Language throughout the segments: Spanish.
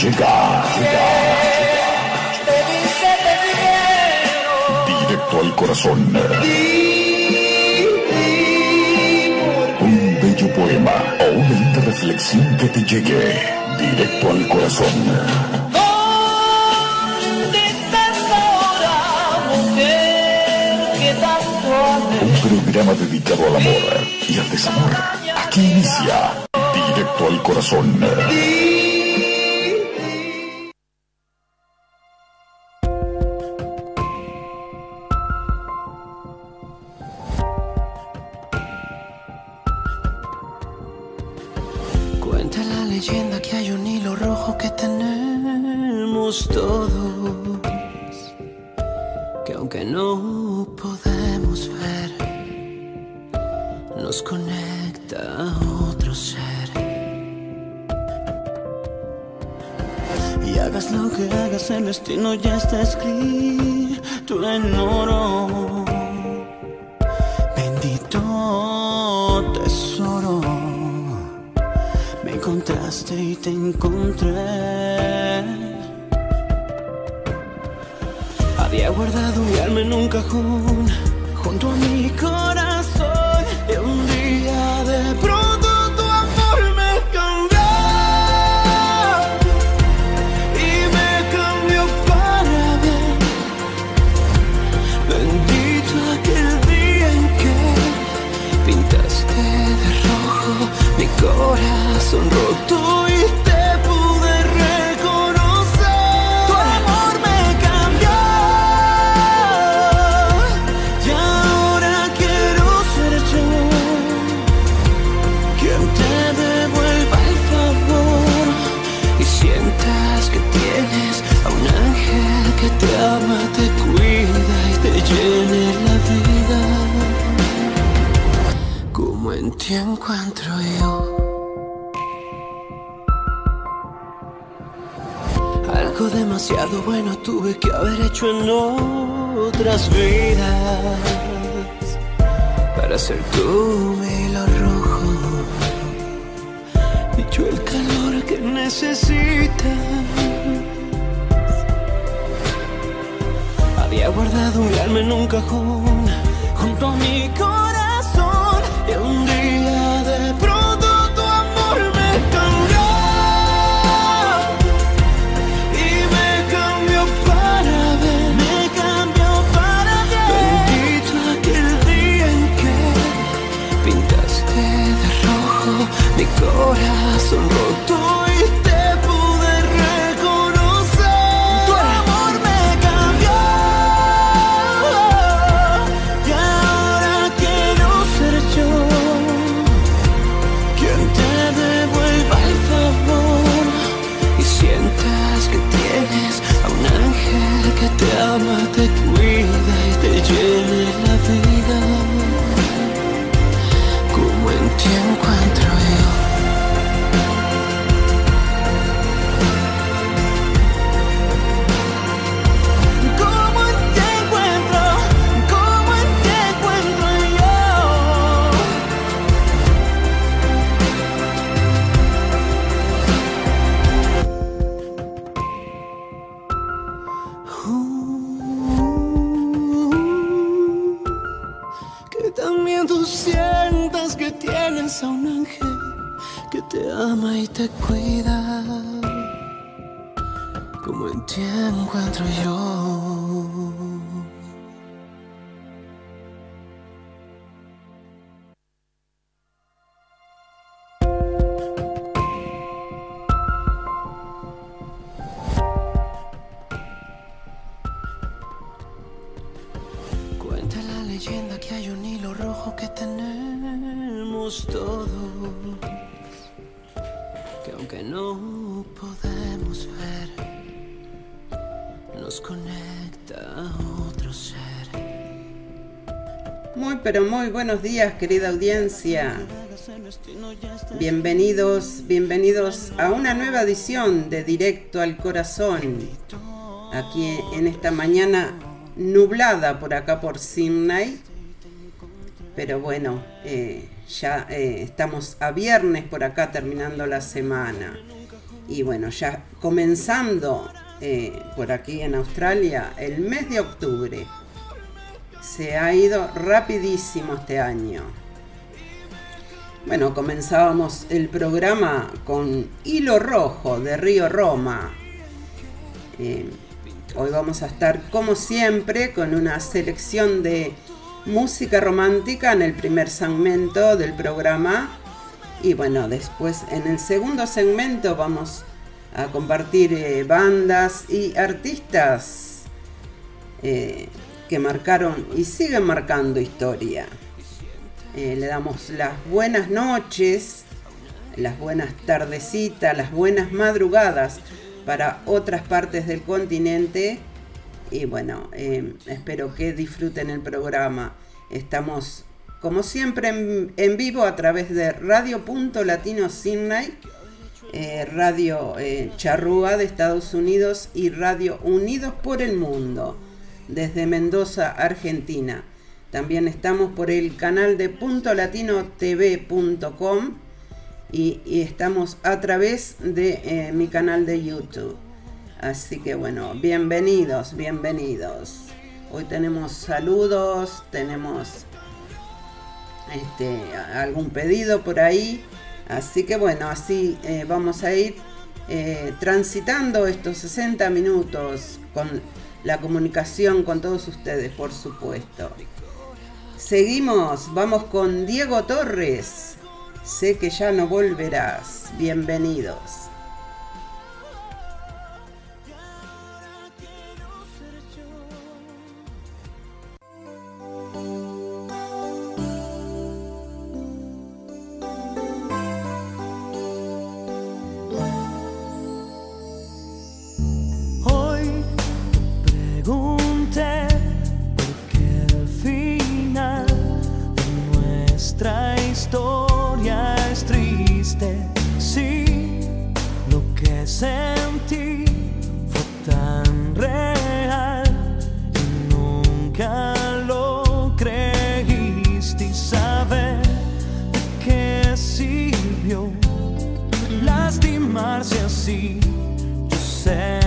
Llega, llega, Directo al corazón. Un bello poema o una linda reflexión que te llegue directo al corazón. Un programa dedicado al amor y al desamor. Aquí inicia Directo al corazón. Ti encuentro yo. Algo demasiado bueno tuve que haber hecho en otras vidas para ser tú mi hilo rojo y yo el calor que necesitas. Había guardado mi alma en un cajón junto a mi corazón te cuida. Como en ti encuentro yo. Buenos días querida audiencia. Bienvenidos, bienvenidos a una nueva edición de Directo al Corazón. Aquí en esta mañana nublada por acá por Sydney. Pero bueno, eh, ya eh, estamos a viernes por acá terminando la semana. Y bueno, ya comenzando eh, por aquí en Australia el mes de octubre. Se ha ido rapidísimo este año. Bueno, comenzábamos el programa con Hilo Rojo de Río Roma. Eh, hoy vamos a estar como siempre con una selección de música romántica en el primer segmento del programa. Y bueno, después en el segundo segmento vamos a compartir eh, bandas y artistas eh, que marcaron y siguen marcando historia. Eh, le damos las buenas noches, las buenas tardecitas, las buenas madrugadas para otras partes del continente. Y bueno, espero que disfruten el programa. Estamos como siempre en, vivo a través de Radio.Latino Sydney eh, Radio eh, Charrúa de Estados Unidos y Radio Unidos por el Mundo desde Mendoza, Argentina. También estamos por el canal de puntolatinotv.com y, estamos a través de eh, mi canal de YouTube. Así que bueno, bienvenidos, bienvenidos. Hoy tenemos saludos, tenemos este, algún pedido por ahí. Así que bueno, así eh, vamos a ir eh, transitando estos 60 minutos con la comunicación con todos ustedes, por supuesto. Seguimos, vamos con Diego Torres. Sé que ya no volverás. Bienvenidos. sentí fue tan real y nunca lo creíste y saber de qué sirvió lastimarse así. Yo sé.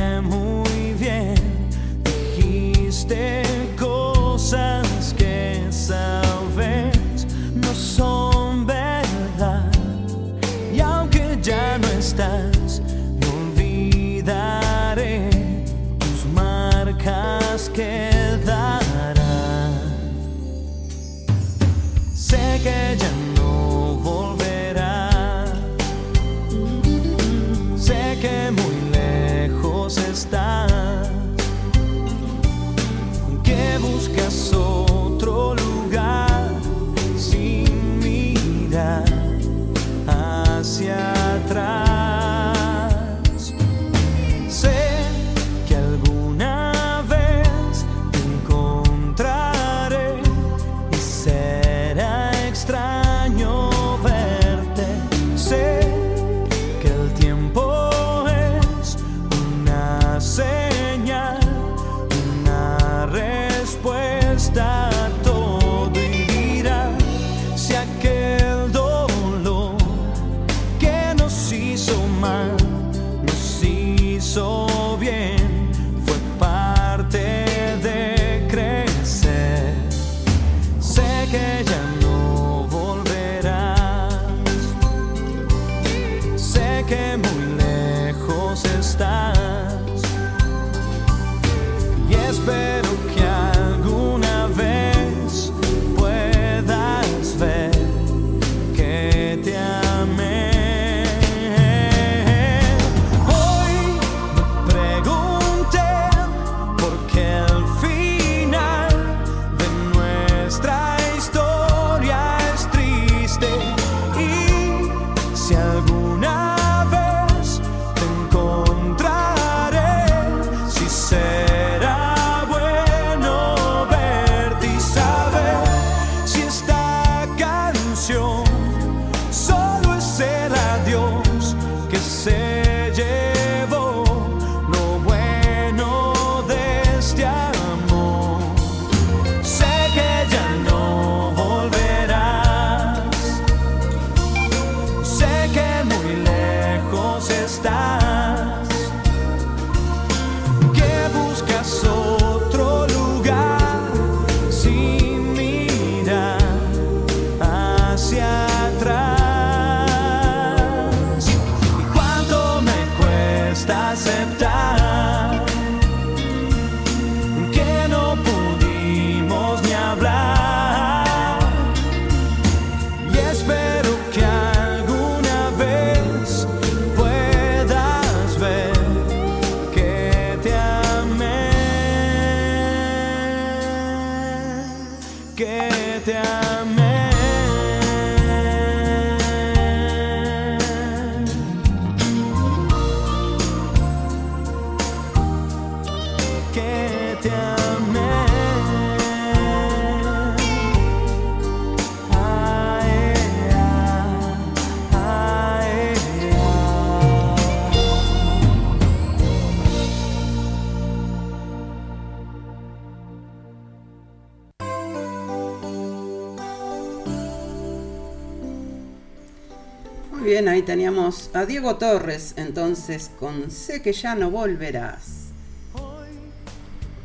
Diego Torres, entonces con Sé que ya no volverás.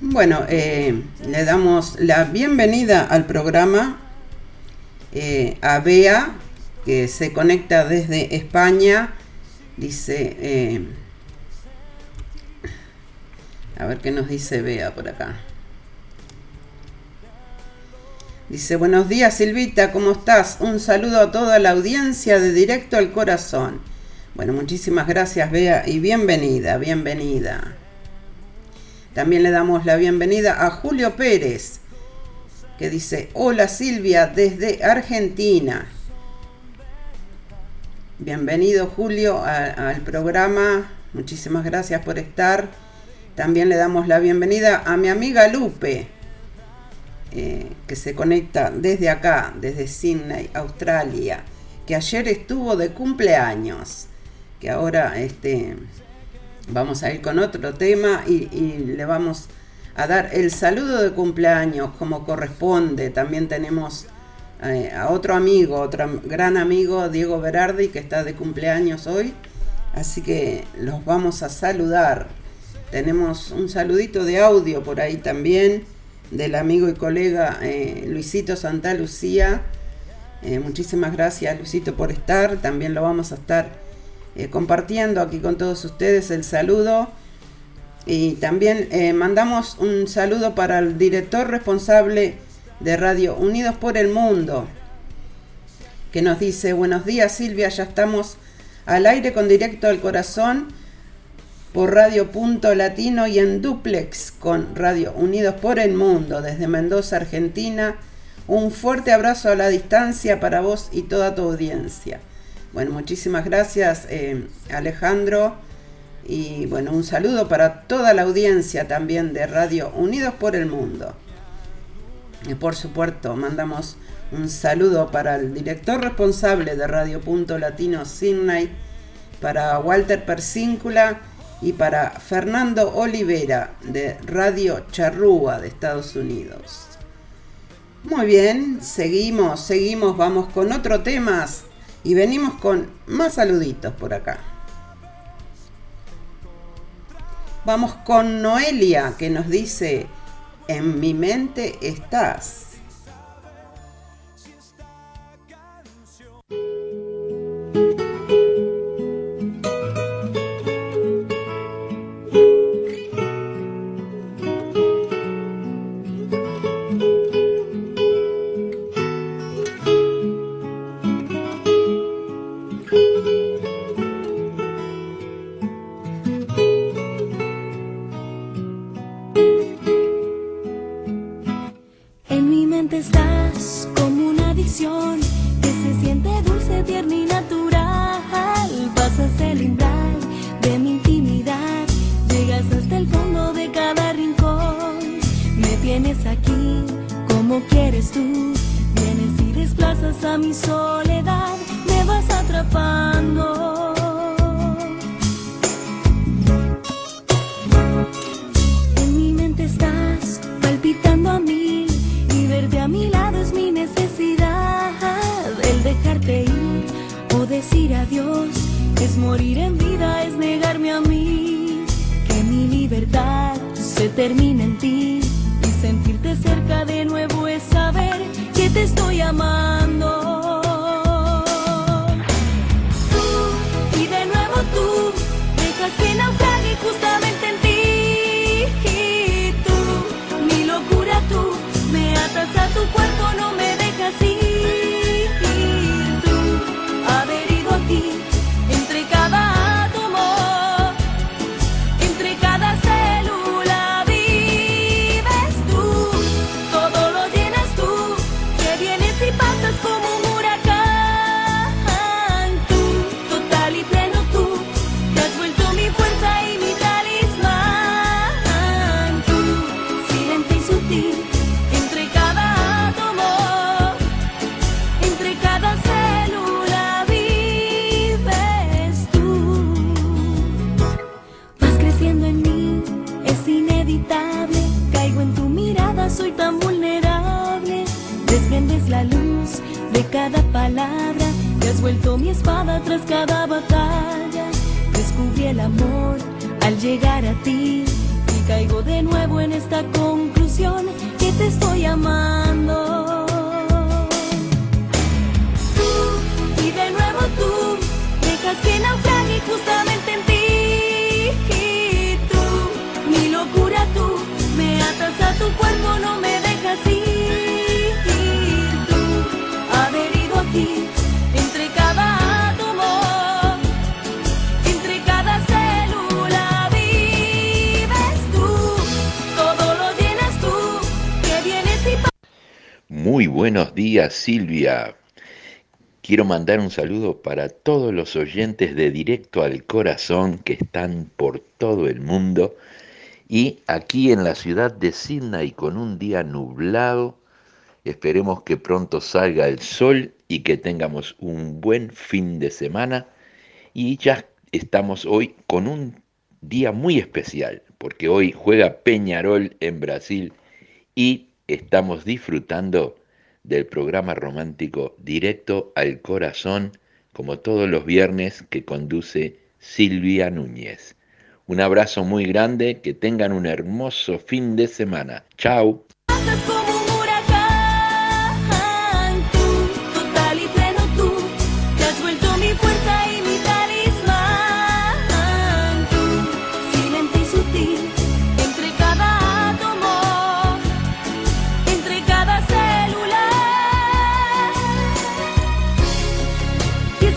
Bueno, eh, le damos la bienvenida al programa eh, a Bea, que se conecta desde España. Dice, eh, a ver qué nos dice Bea por acá. Dice, buenos días Silvita, ¿cómo estás? Un saludo a toda la audiencia de Directo al Corazón. Bueno, muchísimas gracias Bea y bienvenida, bienvenida. También le damos la bienvenida a Julio Pérez, que dice, hola Silvia desde Argentina. Bienvenido Julio al programa, muchísimas gracias por estar. También le damos la bienvenida a mi amiga Lupe, eh, que se conecta desde acá, desde Sydney, Australia, que ayer estuvo de cumpleaños, que ahora este, vamos a ir con otro tema y, le vamos a dar el saludo de cumpleaños como corresponde. También tenemos eh, a otro amigo, otro gran amigo, Diego Berardi, que está de cumpleaños hoy. Así que los vamos a saludar. Tenemos un saludito de audio por ahí también del amigo y colega eh, Luisito Santa Lucía. Eh, muchísimas gracias Luisito por estar. También lo vamos a estar eh, compartiendo aquí con todos ustedes el saludo. Y también mandamos un saludo para el director responsable de Radio Unidos por el Mundo, que nos dice, buenos días Silvia, ya estamos al aire con directo al corazón por Radio Punto Latino y en duplex con Radio Unidos por el Mundo desde Mendoza, Argentina. Un fuerte abrazo a la distancia para vos y toda tu audiencia. Bueno, muchísimas gracias eh, Alejandro y bueno, un saludo para toda la audiencia también de Radio Unidos por el Mundo. Y por supuesto, mandamos un saludo para el director responsable de Radio Punto Latino Sydney, para Walter Persíncula y para Fernando Olivera de Radio Charrúa de Estados Unidos. Muy bien, seguimos, seguimos, vamos con otro temas y venimos con más saluditos por acá. Vamos con Noelia que nos dice, en mi mente estás. Vuelto mi espada tras cada batalla. Descubrí el amor al llegar a Muy buenos días, Silvia. Quiero mandar un saludo para todos los oyentes de Directo al Corazón que están por todo el mundo y aquí en la ciudad de Sydney con un día nublado. Esperemos que pronto salga el sol y que tengamos un buen fin de semana. Y ya estamos hoy con un día muy especial, porque hoy juega Peñarol en Brasil y estamos disfrutando del programa romántico Directo al Corazón, como todos los viernes que conduce Silvia Núñez. Un abrazo muy grande, que tengan un hermoso fin de semana. Chao.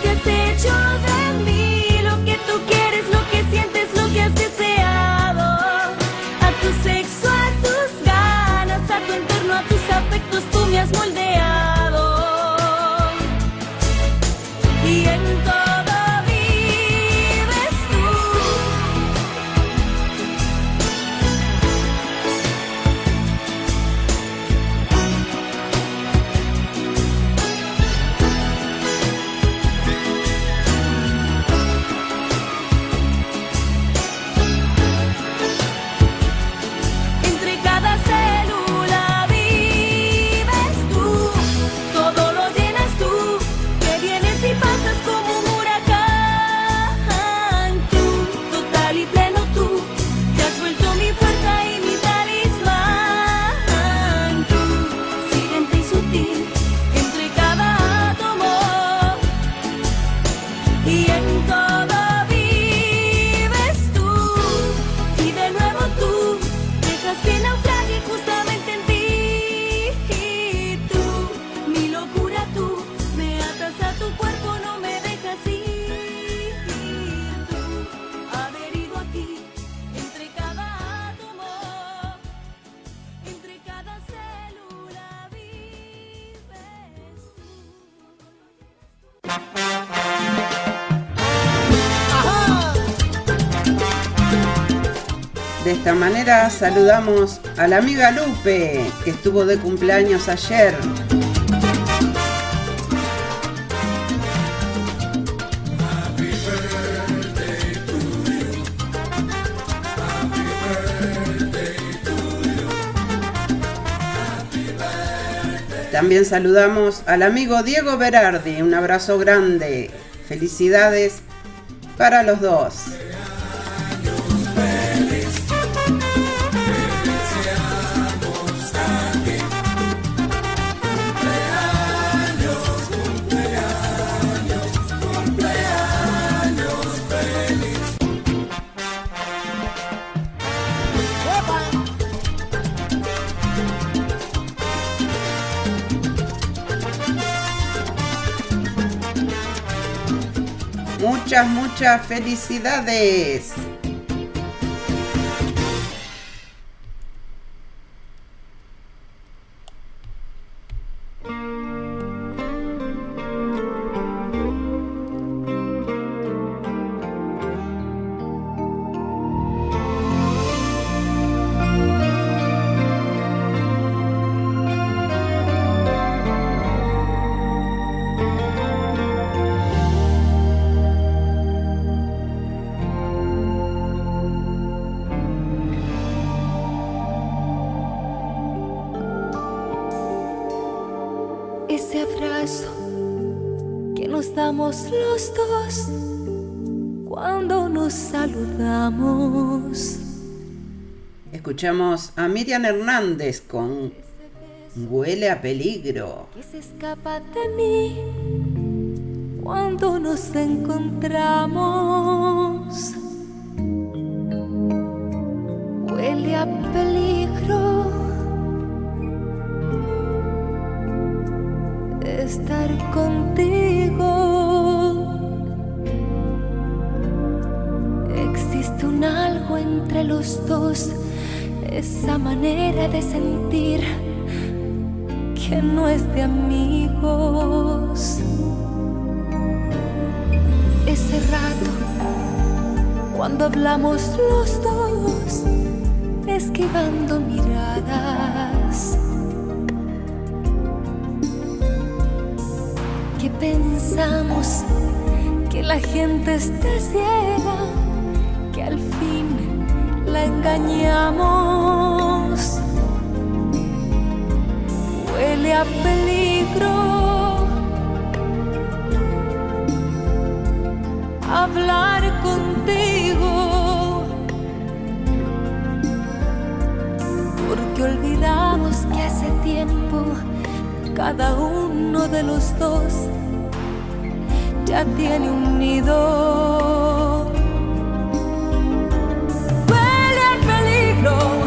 Que has esta manera saludamos a la amiga Lupe, que estuvo de cumpleaños ayer. También saludamos al amigo Diego Berardi, un abrazo grande. Felicidades para los dos. Muchas, muchas felicidades. Escuchamos a Miriam Hernández con Huele a peligro. Se escapa de mí cuando nos encontramos. Huele a peligro. Estar contigo. Existe un algo entre los dos, esa manera de sentir que no es de amigos. Ese rato, cuando hablamos los dos, esquivando miradas. Que pensamos que la gente esté ciega, que al fin engañamos huele a peligro. Hablar contigo, porque olvidamos que hace tiempo cada uno de los dos ya tiene un nido. Peligro.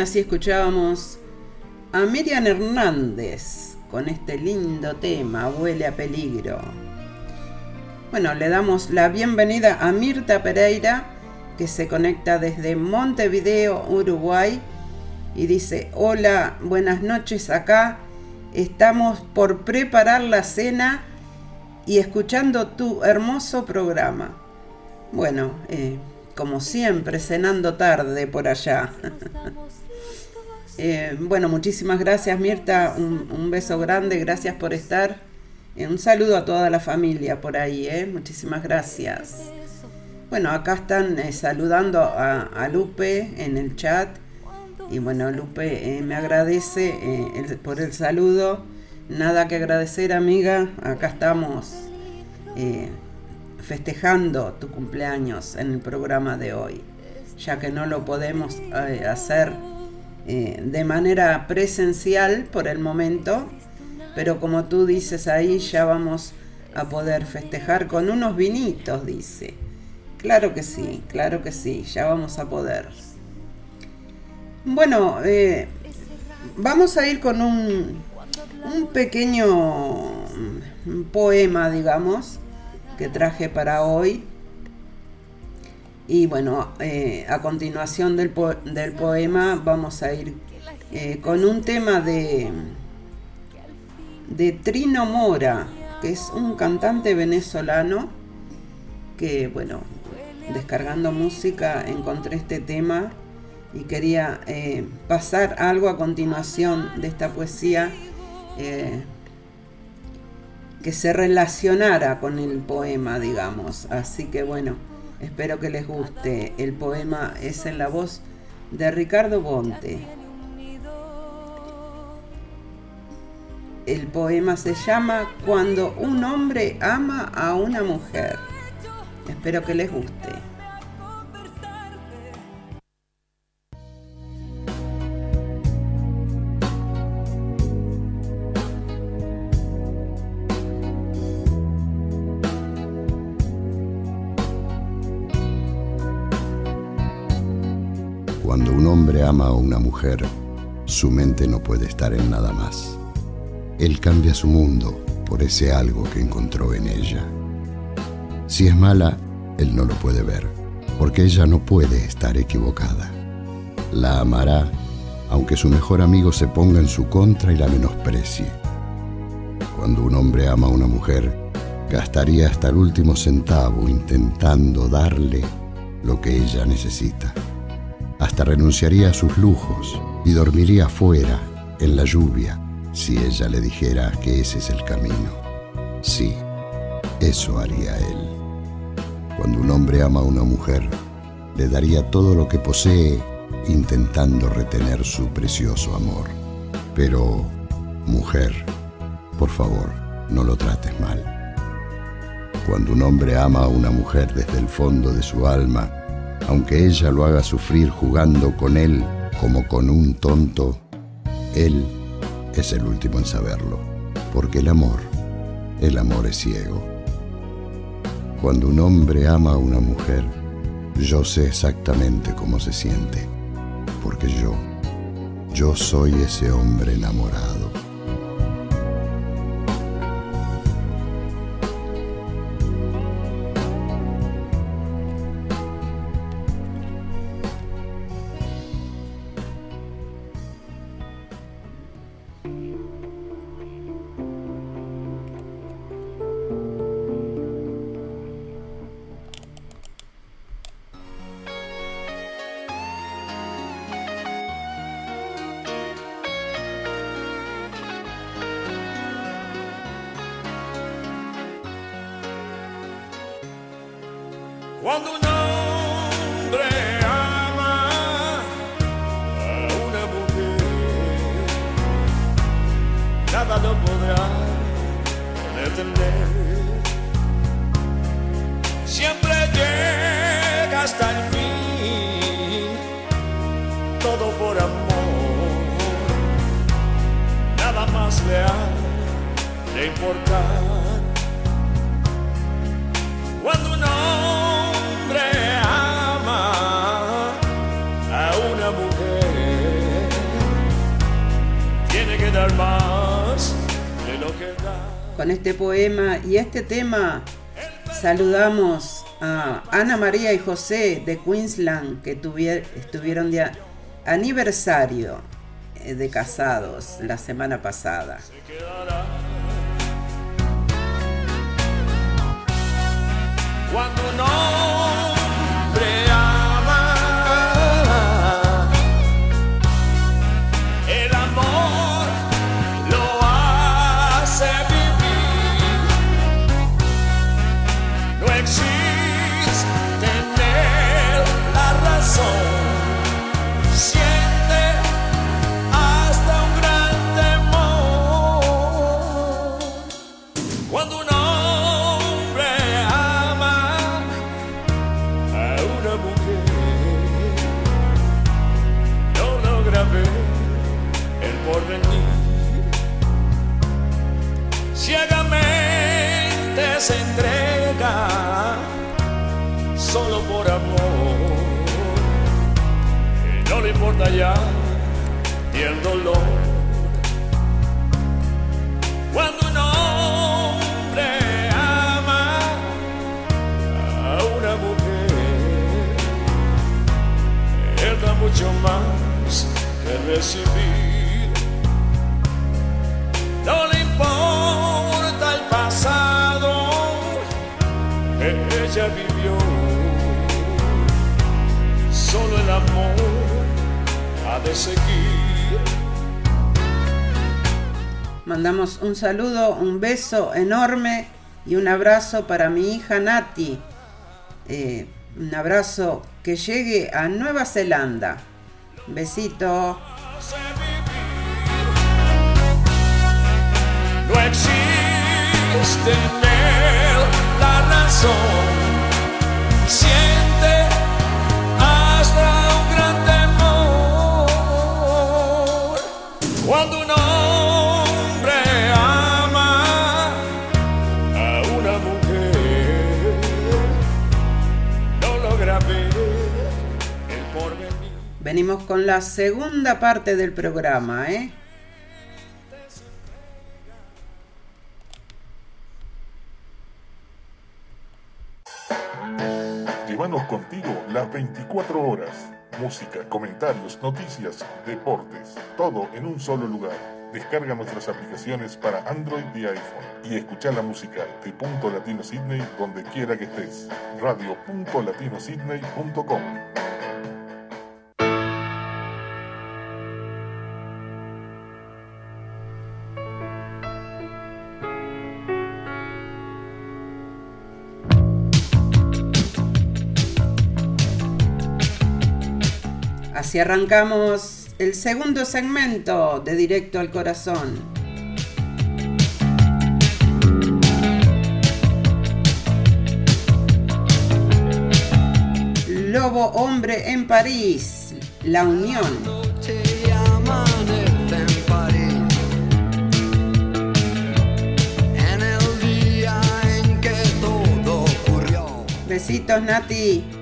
Así escuchábamos a Miriam Hernández con este lindo tema, Huele a peligro. Bueno, le damos la bienvenida a Mirta Pereira, que se conecta desde Montevideo, Uruguay, y dice, hola, buenas noches acá, estamos por preparar la cena y escuchando tu hermoso programa. Bueno, eh, como siempre, cenando tarde por allá. Eh, bueno, muchísimas gracias Mirta, un, beso grande, gracias por estar Eh, un saludo a toda la familia por ahí, ¿eh? muchísimas gracias. Bueno, acá están eh, saludando a, Lupe en el chat. Y bueno, Lupe me agradece por el saludo. Nada que agradecer, amiga. Acá estamos festejando tu cumpleaños en el programa de hoy, ya que no lo podemos hacer de manera presencial por el momento, pero como tú dices ahí, ya vamos a poder festejar con unos vinitos, dice. Claro que sí, claro que sí, ya vamos a poder. Bueno, eh, vamos a ir con un, un pequeño poema, digamos, que traje para hoy. Y bueno, eh, a continuación del, poema vamos a ir eh, con un tema de, de Trino Mora, que es un cantante venezolano que, bueno, descargando música encontré este tema y quería eh, pasar algo a continuación de esta poesía que se relacionara con el poema, digamos. Así que bueno, espero que les guste. El poema es en la voz de Ricardo Bonte. El poema se llama Cuando un hombre ama a una mujer. Espero que les guste. Cuando un hombre ama a una mujer, su mente no puede estar en nada más. Él cambia su mundo por ese algo que encontró en ella. Si es mala, él no lo puede ver, porque ella no puede estar equivocada. La amará aunque su mejor amigo se ponga en su contra y la menosprecie. Cuando un hombre ama a una mujer, gastaría hasta el último centavo intentando darle lo que ella necesita. Hasta renunciaría a sus lujos y dormiría fuera, en la lluvia, si ella le dijera que ese es el camino. Sí, eso haría él. Cuando un hombre ama a una mujer, le daría todo lo que posee intentando retener su precioso amor. Pero, mujer, por favor, no lo trates mal. Cuando un hombre ama a una mujer desde el fondo de su alma, aunque ella lo haga sufrir jugando con él como con un tonto, él es el último en saberlo, porque el amor, el amor es ciego. Cuando un hombre ama a una mujer, yo sé exactamente cómo se siente, porque yo, yo soy ese hombre enamorado. Cuando un hombre ama a una mujer, nada lo podrá detener. Siempre llega hasta el fin, todo por amor, nada más le ha de importar. Cuando un hombre tema saludamos a Ana María y José de Queensland que estuvieron de aniversario eh, de casados la semana pasada. Y ya ni el dolor. Mandamos un saludo, un beso enorme y un abrazo para mi hija Nati. Eh, un abrazo que llegue a Nueva Zelanda. Besito. No existe en él la razón. Siente hasta un gran temor. Cuando un Venimos con la segunda parte del programa, ¿eh? Llévanos contigo las 24 horas. Música, comentarios, noticias, deportes, todo en un solo lugar. Descarga nuestras aplicaciones para Android y iPhone y escucha la música de Punto Latino Sydney donde quiera que estés. Radio.latinosidney.com Así arrancamos el segundo segmento de Directo al Corazón. Lobo Hombre en París, La Unión. Besitos, Nati.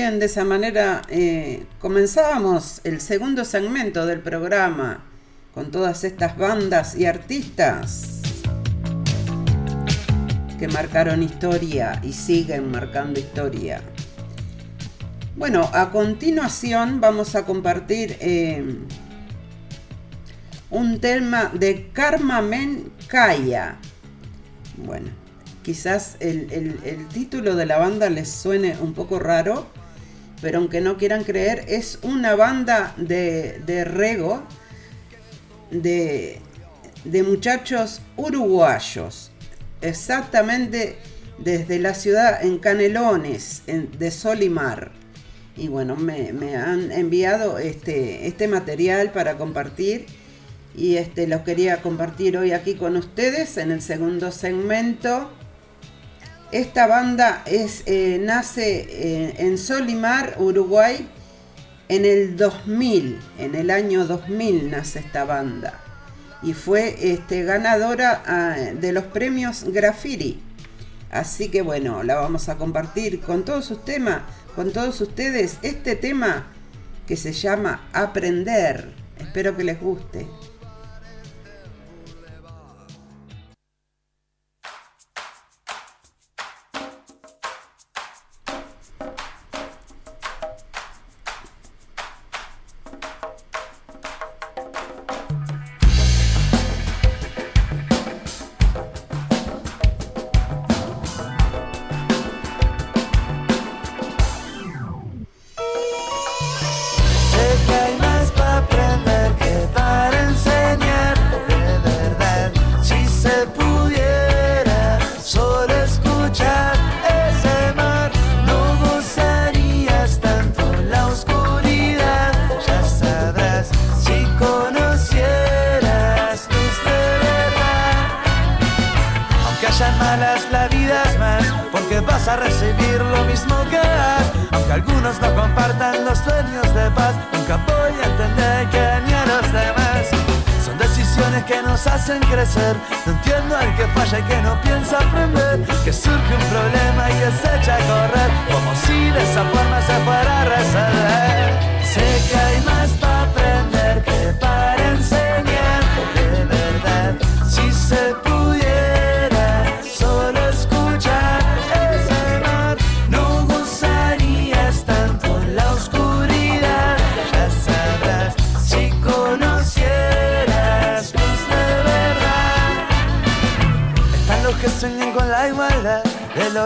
Bien, de esa manera eh, comenzábamos el segundo segmento del programa con todas estas bandas y artistas que marcaron historia y siguen marcando historia. Bueno, a continuación vamos a compartir eh, un tema de Karma Men Kaya. Bueno, quizás el, el, título de la banda les suene un poco raro, pero aunque no quieran creer, es una banda de, rego de, muchachos uruguayos, exactamente desde la ciudad en Canelones, de Solimar y bueno, me, han enviado este, este material para compartir y este lo quería compartir hoy aquí con ustedes en el segundo segmento. Esta banda es, eh, nace eh, en Solimar, Uruguay, en el 2000, en el año 2000 nace esta banda y fue este, ganadora ah, de los premios Graffiti. Así que bueno, la vamos a compartir con todos sus temas con todos ustedes este tema que se llama Aprender. Espero que les guste.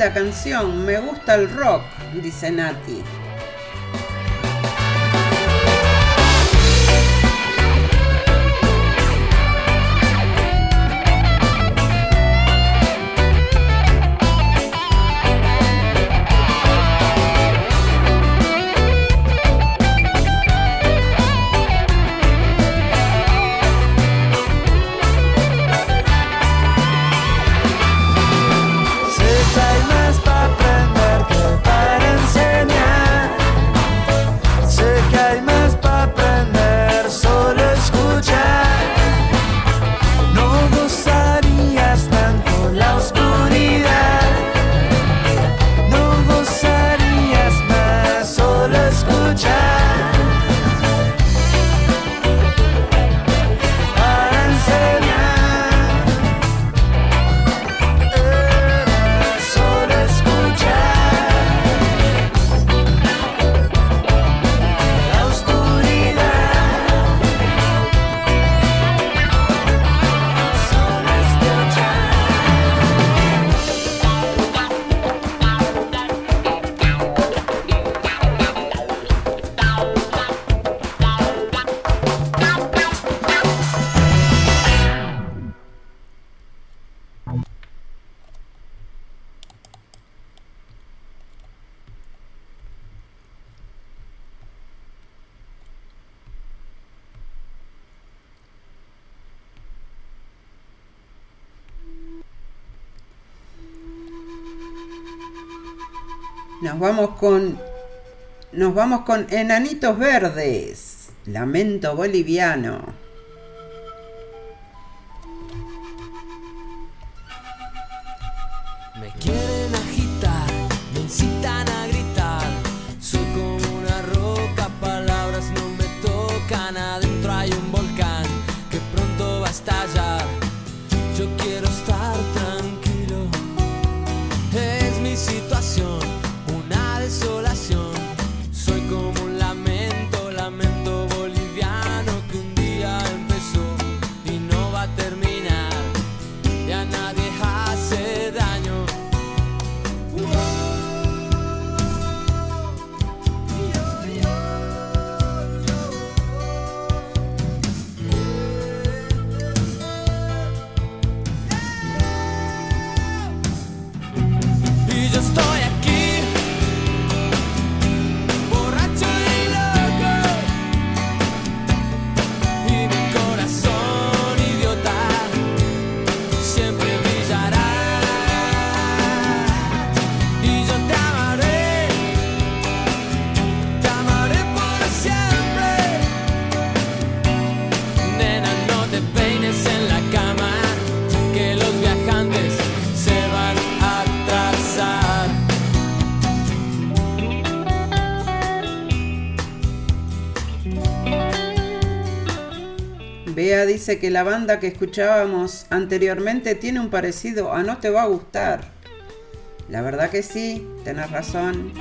linda canción, me gusta el rock, dice Nati. vamos con. Nos vamos con Enanitos Verdes. Lamento boliviano. que la banda que escuchábamos anteriormente tiene un parecido a No te va a gustar. La verdad que sí, tenés razón.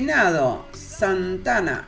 Finado, Santana.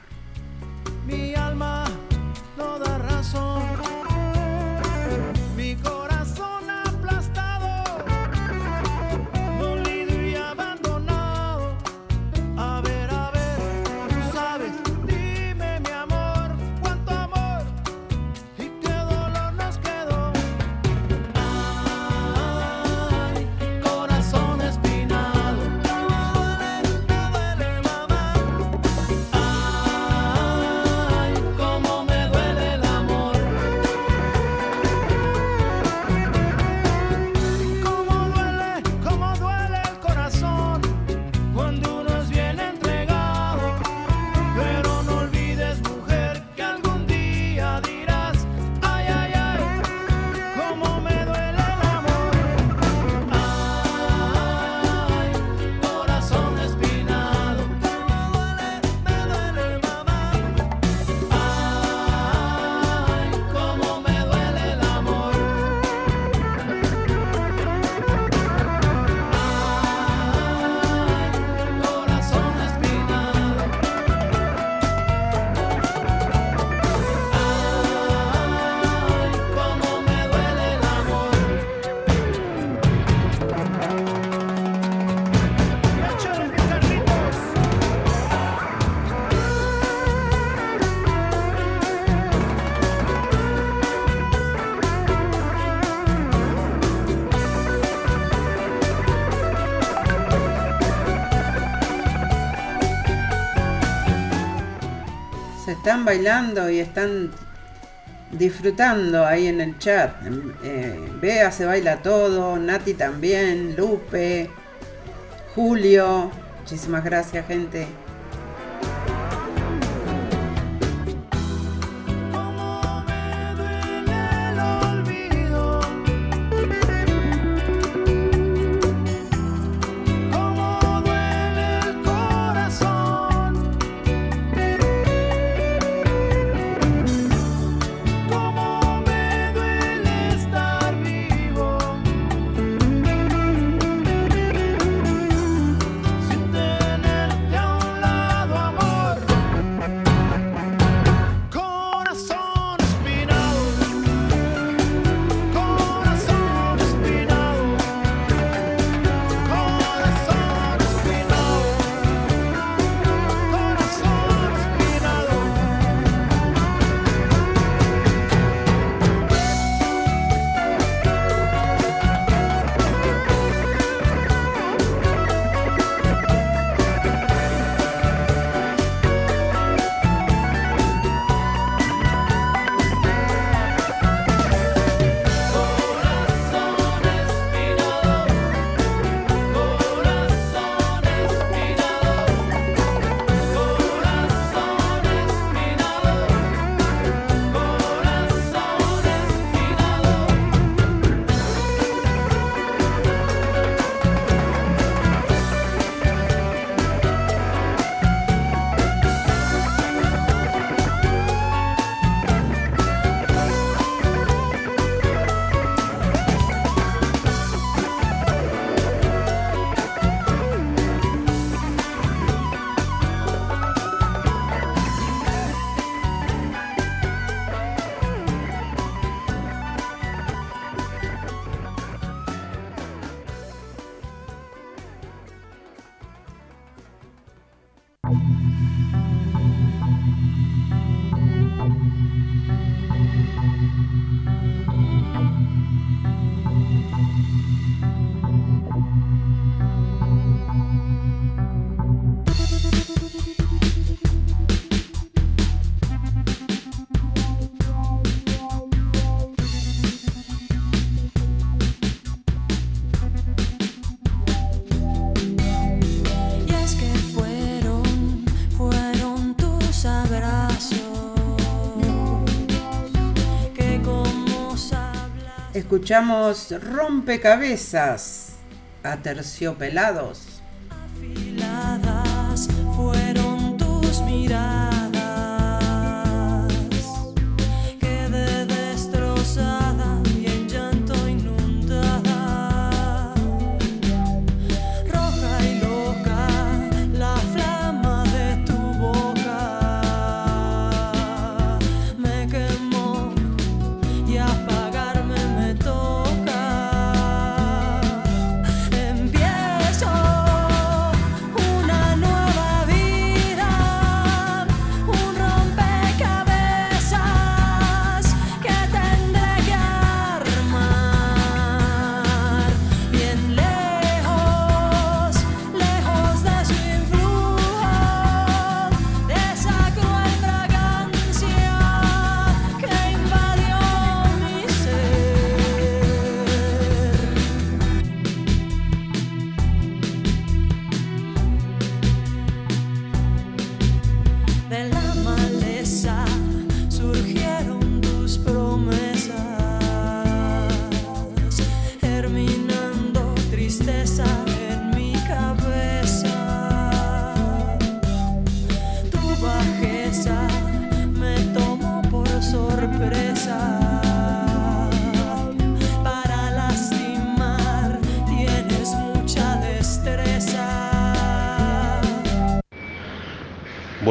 Están bailando y están disfrutando ahí en el chat. Eh, se baila todo, Nati también, Lupe, Julio. Muchísimas gracias, gente. Escuchamos Rompecabezas a terciopelados. afiladas fueron tus miradas.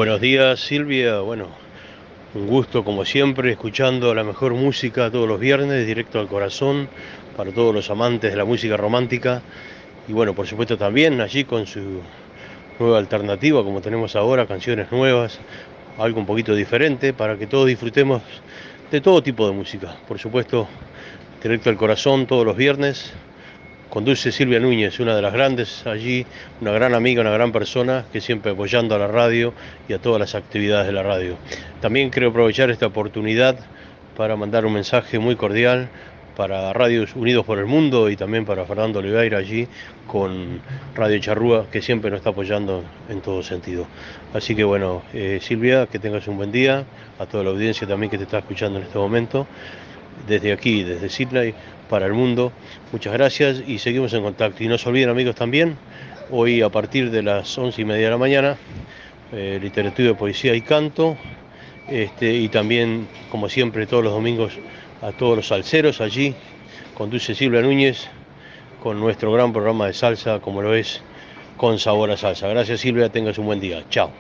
Buenos días Silvia, bueno, un gusto como siempre escuchando la mejor música todos los viernes, directo al corazón, para todos los amantes de la música romántica. Y bueno, por supuesto también allí con su nueva alternativa como tenemos ahora, canciones nuevas, algo un poquito diferente para que todos disfrutemos de todo tipo de música, por supuesto, directo al corazón todos los viernes conduce Silvia Núñez, una de las grandes allí, una gran amiga, una gran persona que siempre apoyando a la radio y a todas las actividades de la radio. También quiero aprovechar esta oportunidad para mandar un mensaje muy cordial para Radios Unidos por el Mundo y también para Fernando Oliveira allí con Radio Charrúa que siempre nos está apoyando en todo sentido. Así que bueno, eh, Silvia, que tengas un buen día, a toda la audiencia también que te está escuchando en este momento, desde aquí, desde Sydney, para el mundo. Muchas gracias y seguimos en contacto. Y no se olviden amigos también, hoy a partir de las once y media de la mañana, eh, literatura poesía y canto, este, y también, como siempre, todos los domingos a todos los salseros allí. Conduce Silvia Núñez con nuestro gran programa de salsa, como lo es con sabor a salsa. Gracias Silvia, tengas un buen día. Chao.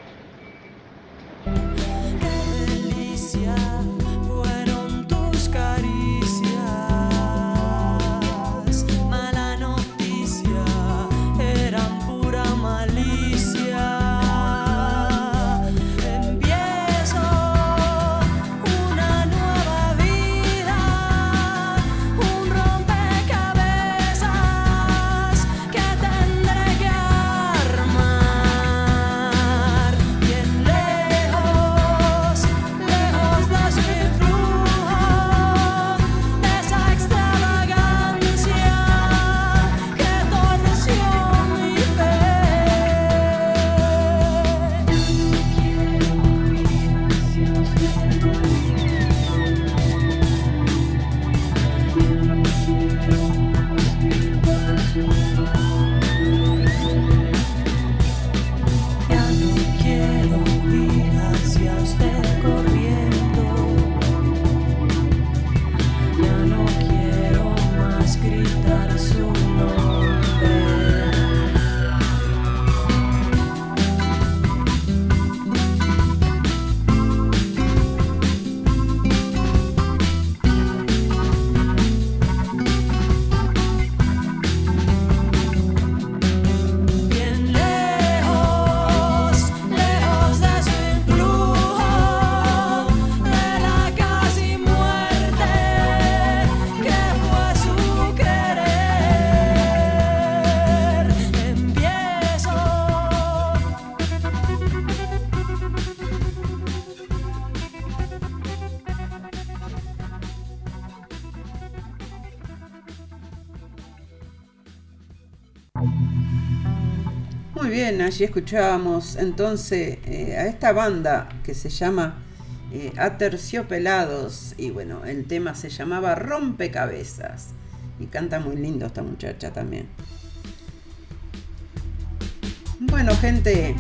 Allí escuchábamos entonces eh, a esta banda que se llama eh, Aterciopelados y bueno, el tema se llamaba Rompecabezas y canta muy lindo esta muchacha también. Bueno, gente,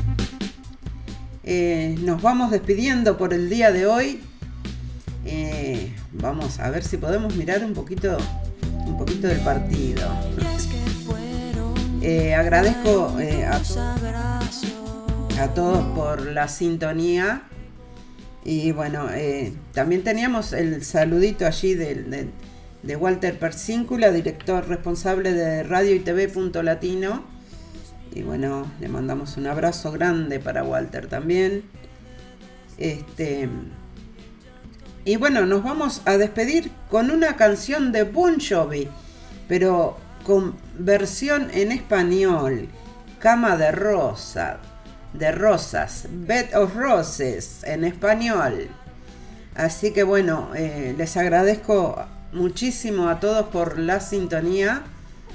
eh, nos vamos despidiendo por el día de hoy. Eh, vamos a ver si podemos mirar un poquito, un poquito del partido. Eh, agradezco eh, a, todos por la sintonía. Y bueno, eh, también teníamos el saludito allí de Walter Persíncula, director responsable de Radio y TV Punto Latino. Y bueno, le mandamos un abrazo grande para Walter también. Este. Y bueno, nos vamos a despedir con una canción de Bon Jovi, pero con versión en español. Cama de rosa, de rosas, Bed of Roses en español. Así que bueno, eh, les agradezco muchísimo a todos por la sintonía,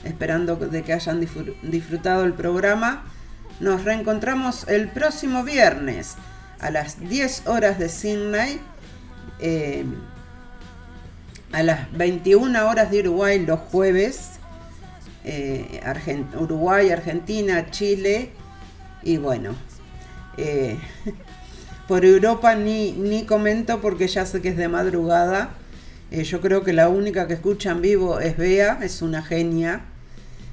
esperando de que hayan disfr- disfrutado el programa. Nos reencontramos el próximo viernes a las 10 horas de Sydney, eh, a las 21 horas de Uruguay los jueves, eh, Uruguay, Argentina, Chile y bueno, eh, por Europa ni, ni comento porque ya sé que es de madrugada. Eh, yo creo que la única que escucha en vivo es Bea, es una genia.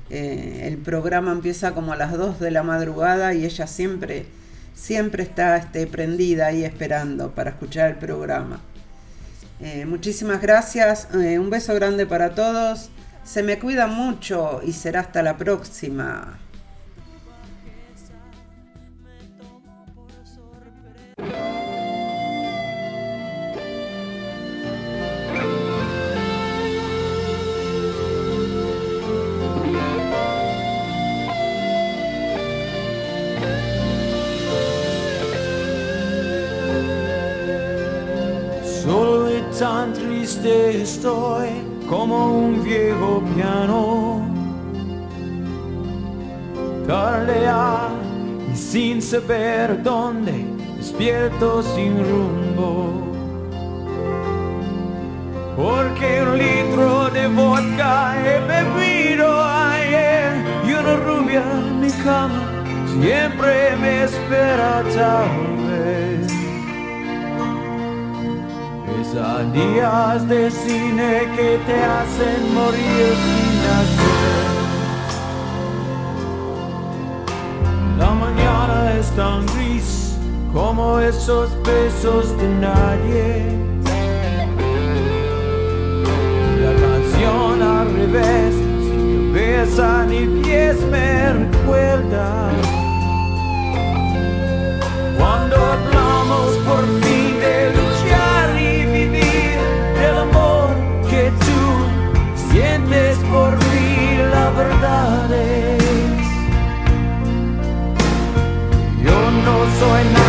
El programa empieza como a las 2 de la madrugada y ella siempre, siempre está este, prendida ahí esperando para escuchar el programa. Muchísimas gracias, un beso grande para todos. Se me cuida mucho y será hasta la próxima. Solo tan triste estoy como un viejo piano. Tardear y sin saber dónde, despierto sin rumbo. Porque un litro de vodka he bebido ayer y una rubia en mi cama siempre me espera. Chao. Salías de cine que te hacen morir sin hacer. La mañana es tan gris como esos besos de nadie. La canción al revés, sin cabeza ni pies me recuerda. Cuando going now.